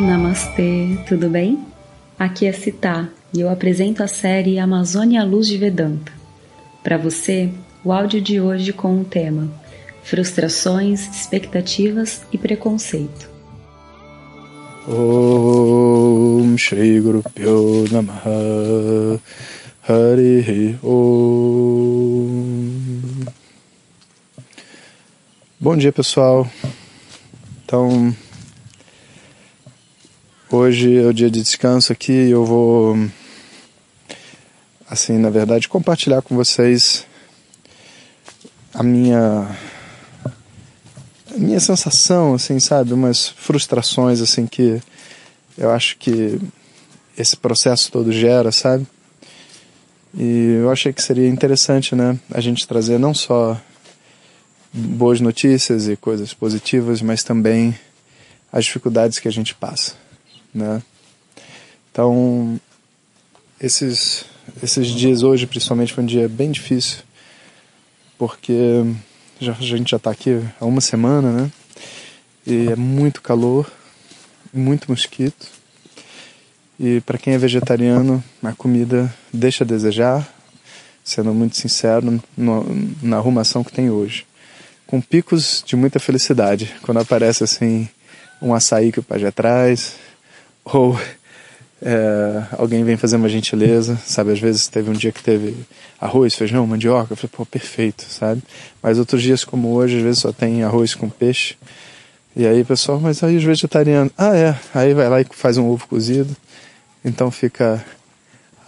Namastê, tudo bem? Aqui é Citá e eu apresento a série Amazônia Luz de Vedanta. Para você, o áudio de hoje com o tema Frustrações, Expectativas e Preconceito. Om Shri Guru Pyo Namaha Hari Om Bom dia pessoal. Então, hoje é o dia de descanso aqui e eu vou, assim, na verdade, compartilhar com vocês a minha a minha sensação, assim, sabe, umas frustrações, assim, que eu acho que esse processo todo gera, sabe? E eu achei que seria interessante, né, a gente trazer não só boas notícias e coisas positivas, mas também as dificuldades que a gente passa, né? Então, esses esses dias hoje, principalmente, foi um dia bem difícil, porque já, a gente já está aqui há uma semana, né? E é muito calor, muito mosquito. E para quem é vegetariano, a comida deixa a desejar, sendo muito sincero, no, na arrumação que tem hoje. Com picos de muita felicidade, quando aparece assim um açaí que o pai já traz, ou é, alguém vem fazer uma gentileza, sabe? Às vezes teve um dia que teve arroz, feijão, mandioca, eu falei, pô, perfeito, sabe? Mas outros dias como hoje, às vezes só tem arroz com peixe. E aí, pessoal, mas aí os vegetarianos, ah é, aí vai lá e faz um ovo cozido, então fica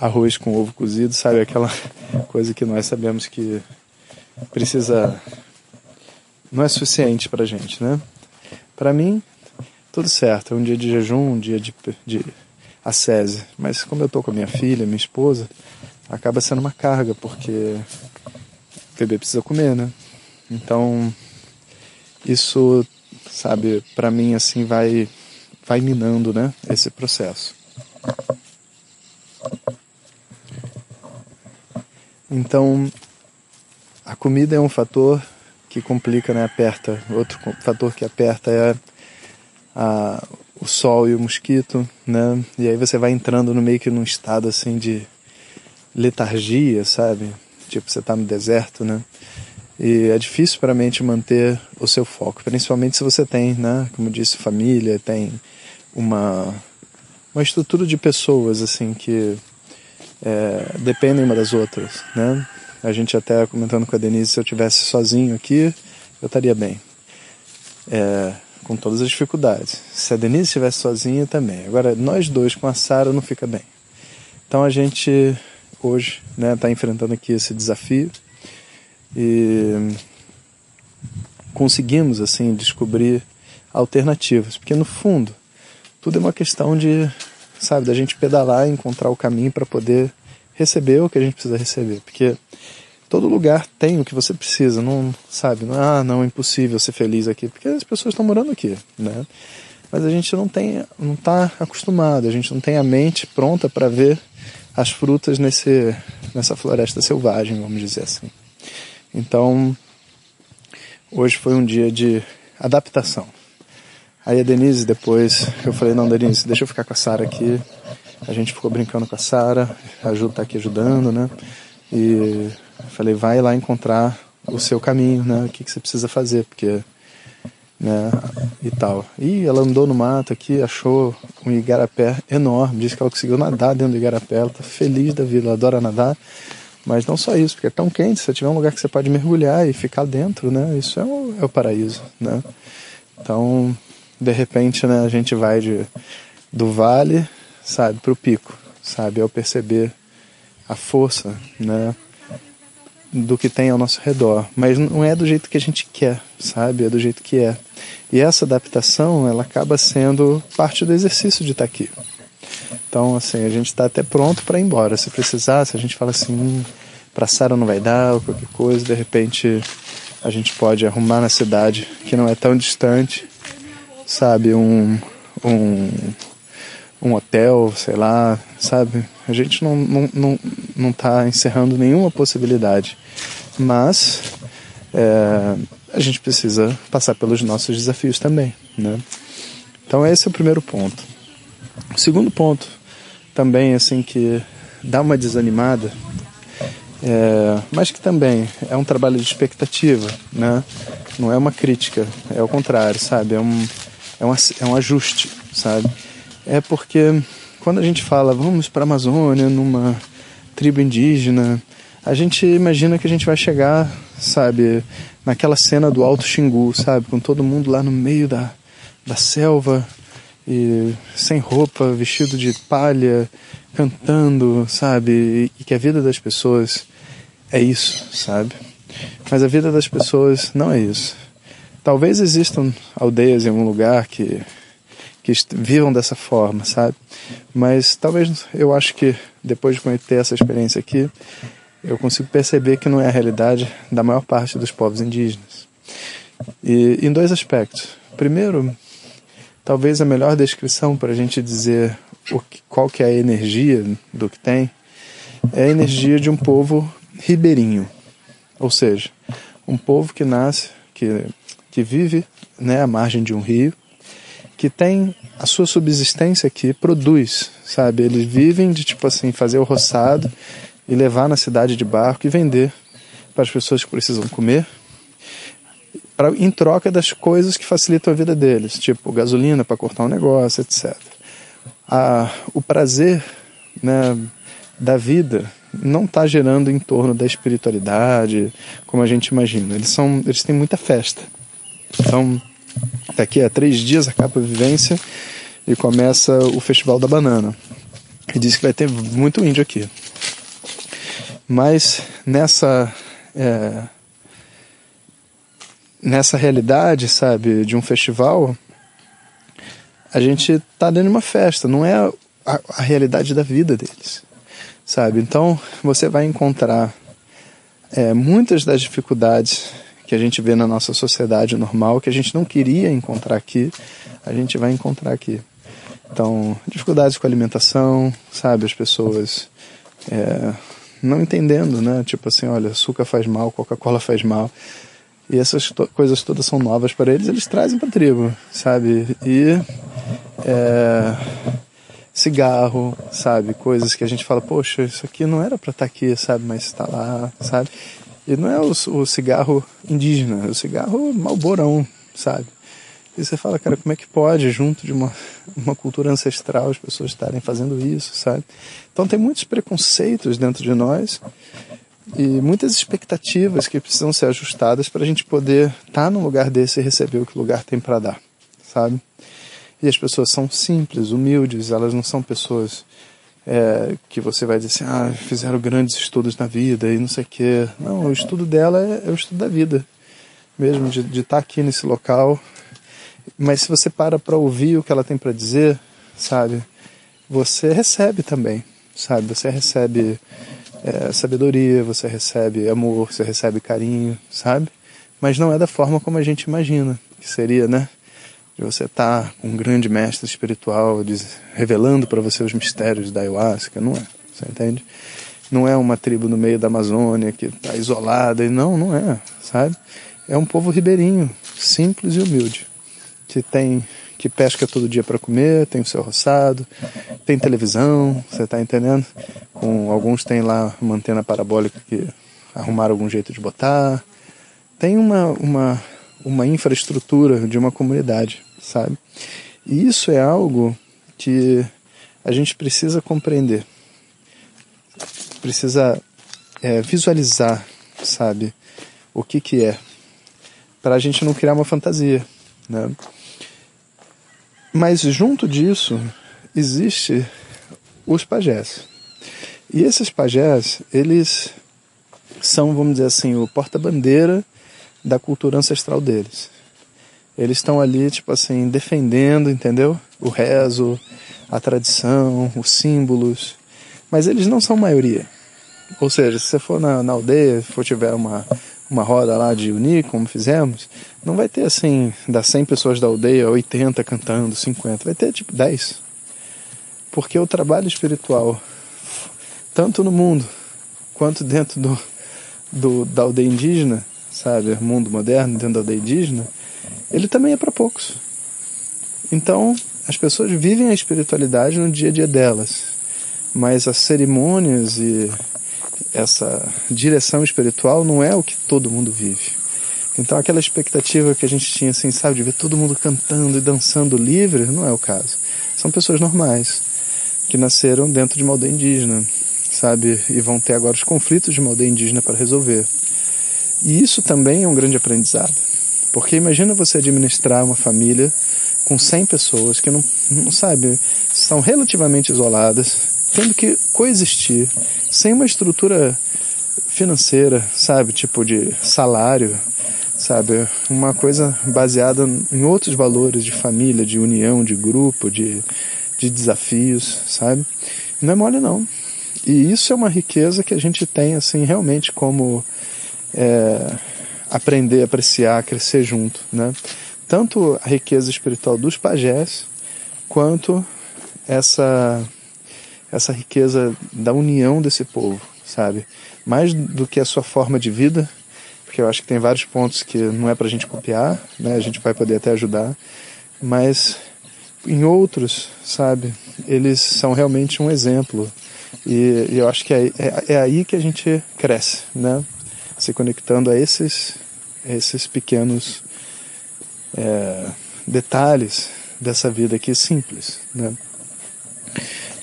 arroz com ovo cozido, sabe? Aquela coisa que nós sabemos que precisa, não é suficiente pra gente, né? Pra mim, tudo certo, é um dia de jejum, um dia de, de a SESI. Mas como eu estou com a minha filha, minha esposa, acaba sendo uma carga, porque o bebê precisa comer, né? Então, isso, sabe, para mim, assim, vai, vai minando, né, esse processo. Então, a comida é um fator que complica, né, aperta. Outro fator que aperta é a, o sol e o mosquito, né? E aí você vai entrando no meio que num estado assim de letargia, sabe? Tipo, você tá no deserto, né? E é difícil para a mente manter o seu foco, principalmente se você tem, né, como disse, família, tem uma uma estrutura de pessoas assim que é, dependem uma das outras, né? A gente até comentando com a Denise, se eu tivesse sozinho aqui, eu estaria bem. É, com todas as dificuldades. Se a Denise estivesse sozinha também. Agora, nós dois com a Sara não fica bem. Então a gente hoje está né, tá enfrentando aqui esse desafio e conseguimos assim descobrir alternativas, porque no fundo tudo é uma questão de, sabe, da gente pedalar e encontrar o caminho para poder receber o que a gente precisa receber, porque todo lugar tem o que você precisa, não sabe? Não, ah, não, é impossível ser feliz aqui, porque as pessoas estão morando aqui, né? Mas a gente não tem, não está acostumado, a gente não tem a mente pronta para ver as frutas nesse, nessa floresta selvagem, vamos dizer assim. Então, hoje foi um dia de adaptação. Aí a Denise depois, eu falei, não, Denise, deixa eu ficar com a Sara aqui. A gente ficou brincando com a Sara, a Ju tá aqui ajudando, né? E falei, vai lá encontrar o seu caminho, né? O que, que você precisa fazer, porque, né? E tal. E ela andou no mato aqui, achou um igarapé enorme, disse que ela conseguiu nadar dentro do igarapé, ela tá feliz da vida, ela adora nadar. Mas não só isso, porque é tão quente, se tiver um lugar que você pode mergulhar e ficar dentro, né? Isso é o, é o paraíso, né? Então, de repente, né, a gente vai de, do vale, sabe, para o pico, sabe? Ao perceber a força, né? Do que tem ao nosso redor, mas não é do jeito que a gente quer, sabe? É do jeito que é. E essa adaptação, ela acaba sendo parte do exercício de estar aqui. Então, assim, a gente está até pronto para ir embora. Se precisar, se a gente fala assim, hum, para Sara não vai dar, ou qualquer coisa, de repente a gente pode arrumar na cidade que não é tão distante, sabe? Um, um, um hotel, sei lá, sabe? A gente não, não, não, não tá encerrando nenhuma possibilidade, mas é, a gente precisa passar pelos nossos desafios também, né? Então esse é o primeiro ponto. O segundo ponto também assim que dá uma desanimada, é, mas que também é um trabalho de expectativa, né? Não é uma crítica, é o contrário, sabe? É um, é um, é um ajuste, sabe? É porque quando a gente fala vamos para a Amazônia numa tribo indígena, a gente imagina que a gente vai chegar, sabe, naquela cena do Alto Xingu, sabe, com todo mundo lá no meio da, da selva e sem roupa, vestido de palha, cantando, sabe, e que a vida das pessoas é isso, sabe? Mas a vida das pessoas não é isso. Talvez existam aldeias em algum lugar que que vivam dessa forma, sabe? Mas talvez eu acho que depois de ter essa experiência aqui, eu consigo perceber que não é a realidade da maior parte dos povos indígenas. E em dois aspectos. Primeiro, talvez a melhor descrição para a gente dizer o que, qual que é a energia do que tem é a energia de um povo ribeirinho, ou seja, um povo que nasce, que, que vive né, à margem de um rio, que tem a sua subsistência aqui, produz, sabe? Eles vivem de tipo assim fazer o roçado e levar na cidade de barco e vender para as pessoas que precisam comer, pra, em troca das coisas que facilitam a vida deles, tipo gasolina para cortar um negócio, etc. A, o prazer né, da vida não está gerando em torno da espiritualidade como a gente imagina. Eles são, eles têm muita festa. Então, daqui a três dias acaba a vivência e começa o Festival da Banana. E diz que vai ter muito índio aqui. Mas nessa é, nessa realidade, sabe, de um festival, a gente está dentro de uma festa, não é a, a, realidade da vida deles, sabe? Então você vai encontrar é, muitas das dificuldades que a gente vê na nossa sociedade normal, que a gente não queria encontrar aqui, a gente vai encontrar aqui. Então, dificuldades com a alimentação, sabe? As pessoas é, não entendendo, né? Tipo assim, olha, açúcar faz mal, Coca-Cola faz mal. E essas to coisas todas são novas para eles, eles trazem para a tribo, sabe? E é, cigarro, sabe? Coisas que a gente fala, poxa, isso aqui não era para estar tá aqui, sabe? Mas está lá, sabe? E não é o, o cigarro indígena, é o cigarro malborão, sabe? E você fala, cara, como é que pode, junto de uma, uma cultura ancestral, as pessoas estarem fazendo isso, sabe? Então tem muitos preconceitos dentro de nós e muitas expectativas que precisam ser ajustadas para a gente poder estar tá num lugar desse e receber o que o lugar tem para dar, sabe? E as pessoas são simples, humildes, elas não são pessoas é, que você vai dizer assim, ah, fizeram grandes estudos na vida e não sei o quê. Não, o estudo dela é, é o estudo da vida, mesmo de, estar tá aqui nesse local mas se você para para ouvir o que ela tem para dizer, sabe, você recebe também, sabe? Você recebe é, sabedoria, você recebe amor, você recebe carinho, sabe? Mas não é da forma como a gente imagina que seria, né? De você estar tá com um grande mestre espiritual diz, revelando para você os mistérios da ayahuasca, não é? Você entende? Não é uma tribo no meio da Amazônia que está isolada, e não, não é, sabe? É um povo ribeirinho, simples e humilde que tem que pesca todo dia para comer, tem o seu roçado, tem televisão, você está entendendo? Com alguns tem lá uma antena parabólica que arrumaram algum jeito de botar. Tem uma uma uma infraestrutura de uma comunidade, sabe? E isso é algo que a gente precisa compreender, precisa é, visualizar, sabe, o que que é, para a gente não criar uma fantasia, né? Mas junto disso existe os pajés. E esses pajés, eles são, vamos dizer assim, o porta-bandeira da cultura ancestral deles. Eles estão ali, tipo assim, defendendo, entendeu? O rezo, a tradição, os símbolos. Mas eles não são maioria. Ou seja, se você for na, na aldeia, for tiver uma, uma roda lá de uni, como fizemos, não vai ter assim, das 100 pessoas da aldeia, 80 cantando, 50, vai ter tipo 10. Porque o trabalho espiritual, tanto no mundo quanto dentro do, do da aldeia indígena, sabe, mundo moderno dentro da aldeia indígena, ele também é para poucos. Então, as pessoas vivem a espiritualidade no dia a dia delas, mas as cerimônias e essa direção espiritual não é o que todo mundo vive. Então aquela expectativa que a gente tinha, assim, sabe, de ver todo mundo cantando e dançando livre, não é o caso. São pessoas normais, que nasceram dentro de uma aldeia indígena, sabe, e vão ter agora os conflitos de uma aldeia indígena para resolver. E isso também é um grande aprendizado. Porque imagina você administrar uma família com 100 pessoas que não, não sabe, são relativamente isoladas, tendo que coexistir, sem uma estrutura financeira, sabe, tipo de salário, sabe? Uma coisa baseada em outros valores de família, de união, de grupo, de, de desafios, sabe? Não é mole não. E isso é uma riqueza que a gente tem, assim, realmente como é, aprender, apreciar, crescer junto, né? Tanto a riqueza espiritual dos pajés, quanto essa, essa riqueza da união desse povo, sabe? Mais do que a sua forma de vida, porque eu acho que tem vários pontos que não é para a gente copiar, né? A gente vai poder até ajudar, mas em outros, sabe? Eles são realmente um exemplo e, e eu acho que é, é, é, aí que a gente cresce, né? Se conectando a esses, esses pequenos é, detalhes dessa vida aqui simples, né?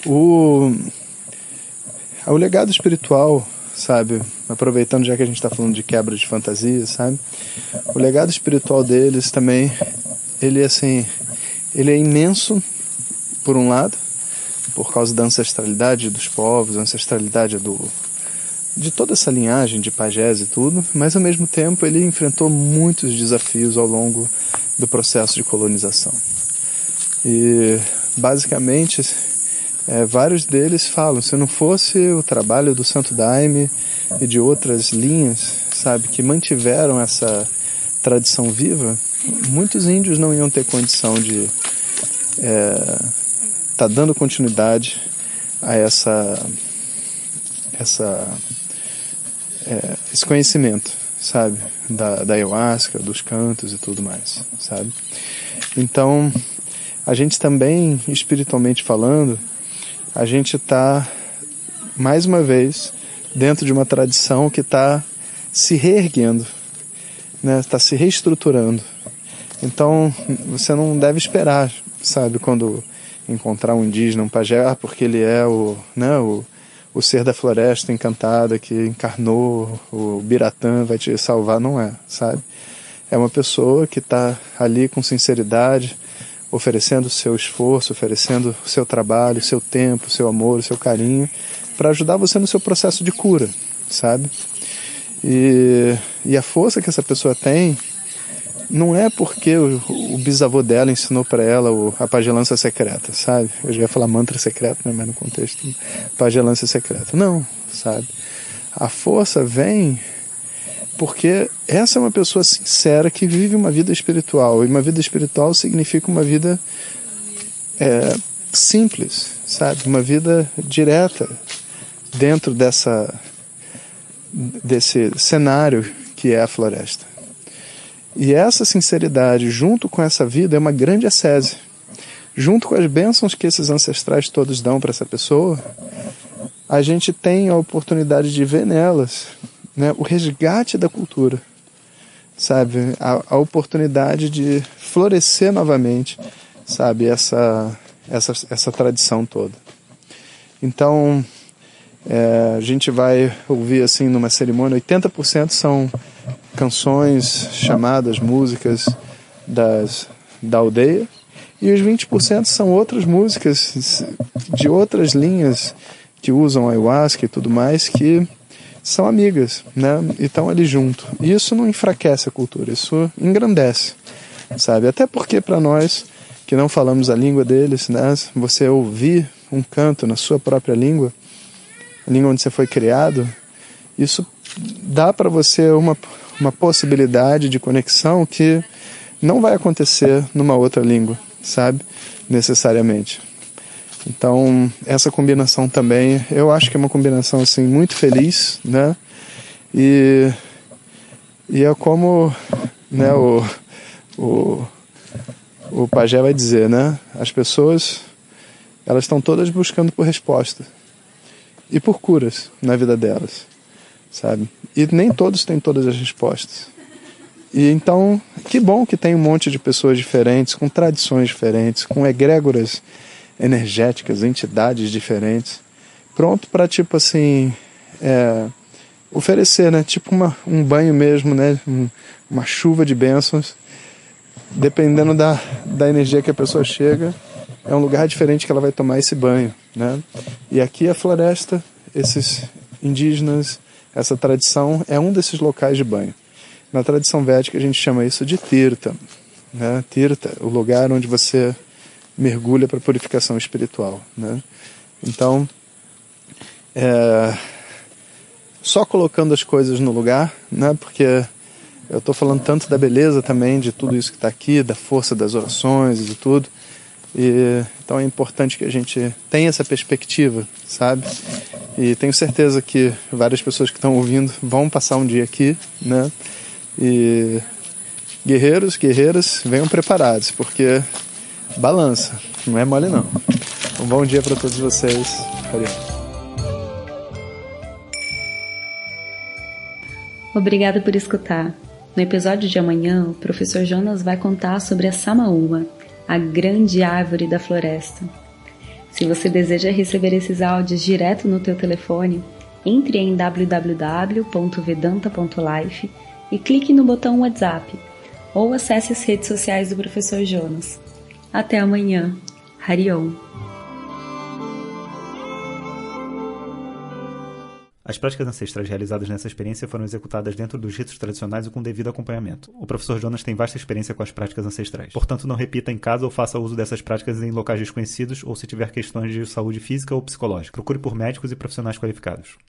O, o legado espiritual sabe? Aproveitando já que a gente está falando de quebra de fantasia, sabe? O legado espiritual deles também, ele assim, ele é imenso, por um lado, por causa da ancestralidade dos povos, ancestralidade do de toda essa linhagem de pajés e tudo, mas ao mesmo tempo ele enfrentou muitos desafios ao longo do processo de colonização. E basicamente é, vários deles falam, se não fosse o trabalho do Santo Daime e de outras linhas, sabe, que mantiveram essa tradição viva, muitos índios não iam ter condição de é, tá dando continuidade a essa essa é, esse conhecimento, sabe, da, da ayahuasca, dos cantos e tudo mais, sabe. Então, a gente também, espiritualmente falando, a gente está, mais uma vez, dentro de uma tradição que está se reerguendo, né? está se reestruturando. Então, você não deve esperar, sabe, quando encontrar um indígena, um pajé, ah, porque ele é o, né, o, o ser da floresta encantada que encarnou, o Biratã vai te salvar, não é, sabe? É uma pessoa que está ali com sinceridade, oferecendo o seu esforço, oferecendo o seu trabalho, o seu tempo, o seu amor, o seu carinho, para ajudar você no seu processo de cura, sabe? E, e a força que essa pessoa tem não é porque o, o bisavô dela ensinou para ela o, a pagelança secreta, sabe? Eu já ia falar mantra secreto, né? mas no contexto, pagelança secreta. Não, sabe? A força vem porque essa é uma pessoa sincera que vive uma vida espiritual. E uma vida espiritual significa uma vida é, simples, sabe? Uma vida direta dentro dessa desse cenário que é a floresta. E essa sinceridade, junto com essa vida, é uma grande ascese. Junto com as bênçãos que esses ancestrais todos dão para essa pessoa, a gente tem a oportunidade de ver nelas né, o resgate da cultura, sabe? A, a oportunidade de florescer novamente, sabe? Essa, essa, essa tradição toda. Então, é, a gente vai ouvir assim numa cerimônia, 80% são canções, chamadas, músicas das, da aldeia, e os 20% são outras músicas de outras linhas que usam ayahuasca e tudo mais, que são amigas, né? E estão ali junto. E isso não enfraquece a cultura, isso engrandece, sabe? Até porque para nós que não falamos a língua deles, né? Você ouvir um canto na sua própria língua, a língua onde você foi criado, isso dá para você uma, uma possibilidade de conexão que não vai acontecer numa outra língua, sabe? Necessariamente. Então, essa combinação também, eu acho que é uma combinação assim muito feliz, né? E, e é como né, o, o, o pajé vai dizer, né? As pessoas, elas estão todas buscando por resposta e por curas na vida delas, sabe? E nem todos têm todas as respostas. E então, que bom que tem um monte de pessoas diferentes, com tradições diferentes, com egrégoras energéticas, entidades diferentes, pronto para tipo assim é, oferecer, né? Tipo uma, um banho mesmo, né? Um, uma chuva de bênçãos, dependendo da, da energia que a pessoa chega, é um lugar diferente que ela vai tomar esse banho, né? E aqui a floresta, esses indígenas, essa tradição é um desses locais de banho. Na tradição védica a gente chama isso de tirta, né? Tirta, o lugar onde você mergulha para purificação espiritual, né? Então, é, só colocando as coisas no lugar, né? Porque eu estou falando tanto da beleza também de tudo isso que está aqui, da força das orações e de tudo. E, então é importante que a gente tenha essa perspectiva, sabe? E tenho certeza que várias pessoas que estão ouvindo vão passar um dia aqui, né? E guerreiros, guerreiras, venham preparados, porque balança, não é mole não. Um bom dia para todos vocês. Valeu. Obrigada por escutar. No episódio de amanhã, o professor Jonas vai contar sobre a Samaúma, a grande árvore da floresta. Se você deseja receber esses áudios direto no teu telefone, entre em www.vedanta.life e clique no botão WhatsApp ou acesse as redes sociais do professor Jonas. Até amanhã. Harion. As práticas ancestrais realizadas nessa experiência foram executadas dentro dos ritos tradicionais e com devido acompanhamento. O professor Jonas tem vasta experiência com as práticas ancestrais. Portanto, não repita em casa ou faça uso dessas práticas em locais desconhecidos ou se tiver questões de saúde física ou psicológica. Procure por médicos e profissionais qualificados.